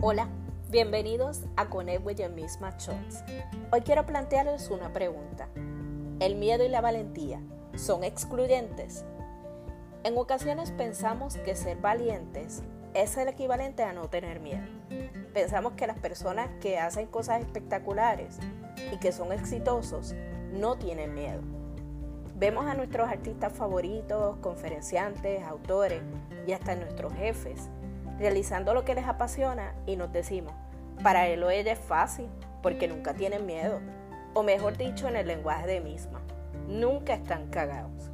Hola, bienvenidos a Connect with Your Misma Shots. Hoy quiero plantearles una pregunta. ¿El miedo y la valentía son excluyentes? En ocasiones pensamos que ser valientes es el equivalente a no tener miedo. Pensamos que las personas que hacen cosas espectaculares y que son exitosos no tienen miedo. Vemos a nuestros artistas favoritos, conferenciantes, autores y hasta nuestros jefes realizando lo que les apasiona y nos decimos, para él o ella es fácil, porque nunca tienen miedo. O mejor dicho, en el lenguaje de misma, nunca están cagados.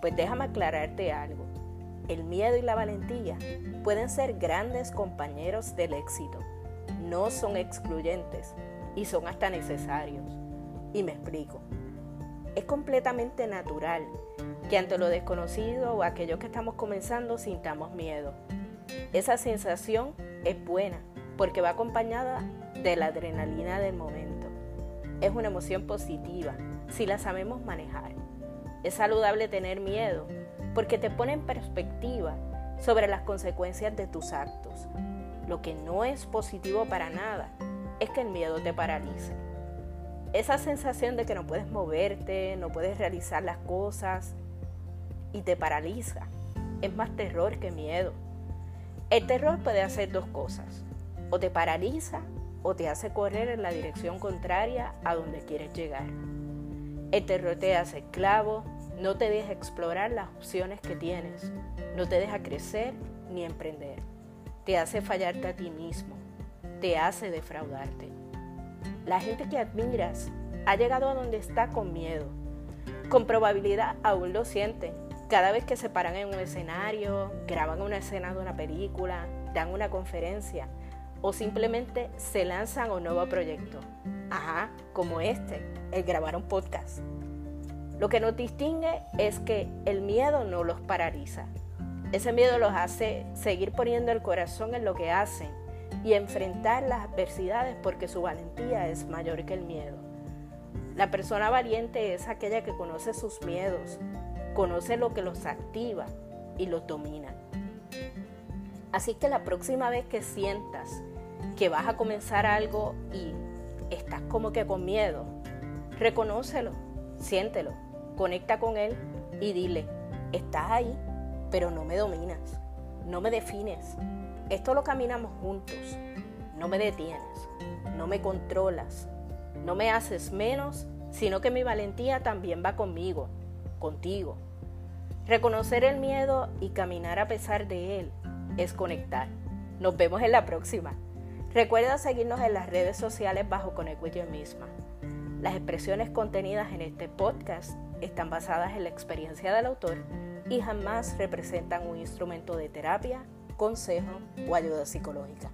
Pues déjame aclararte algo. El miedo y la valentía pueden ser grandes compañeros del éxito. No son excluyentes y son hasta necesarios. Y me explico. Es completamente natural que ante lo desconocido o aquello que estamos comenzando sintamos miedo esa sensación es buena porque va acompañada de la adrenalina del momento. Es una emoción positiva si la sabemos manejar. Es saludable tener miedo porque te pone en perspectiva sobre las consecuencias de tus actos. Lo que no es positivo para nada es que el miedo te paralice. Esa sensación de que no puedes moverte, no puedes realizar las cosas y te paraliza es más terror que miedo. El terror puede hacer dos cosas. O te paraliza o te hace correr en la dirección contraria a donde quieres llegar. El terror te hace esclavo, no te deja explorar las opciones que tienes, no te deja crecer ni emprender. Te hace fallarte a ti mismo, te hace defraudarte. La gente que admiras ha llegado a donde está con miedo. Con probabilidad aún lo siente, cada vez que se paran en un escenario, graban una escena de una película, dan una conferencia o simplemente se lanzan a un nuevo proyecto. Ajá, como este, el grabar un podcast. Lo que nos distingue es que el miedo no los paraliza. Ese miedo los hace seguir poniendo el corazón en lo que hacen y enfrentar las adversidades porque su valentía es mayor que el miedo. La persona valiente es aquella que conoce sus miedos, conoce lo que los activa y los domina. Así que la próxima vez que sientas que vas a comenzar algo y estás como que con miedo, reconócelo, siéntelo, conecta con él y dile, estás ahí, pero no me dominas, no me defines. Esto lo caminamos juntos, no me detienes, no me controlas, no me haces menos, sino que mi valentía también va conmigo, contigo. Reconocer el miedo y caminar a pesar de él es conectar. Nos vemos en la próxima. Recuerda seguirnos en las redes sociales bajo Connect With Misma. Las expresiones contenidas en este podcast están basadas en la experiencia del autor y jamás representan un instrumento de terapia, consejo o ayuda psicológica.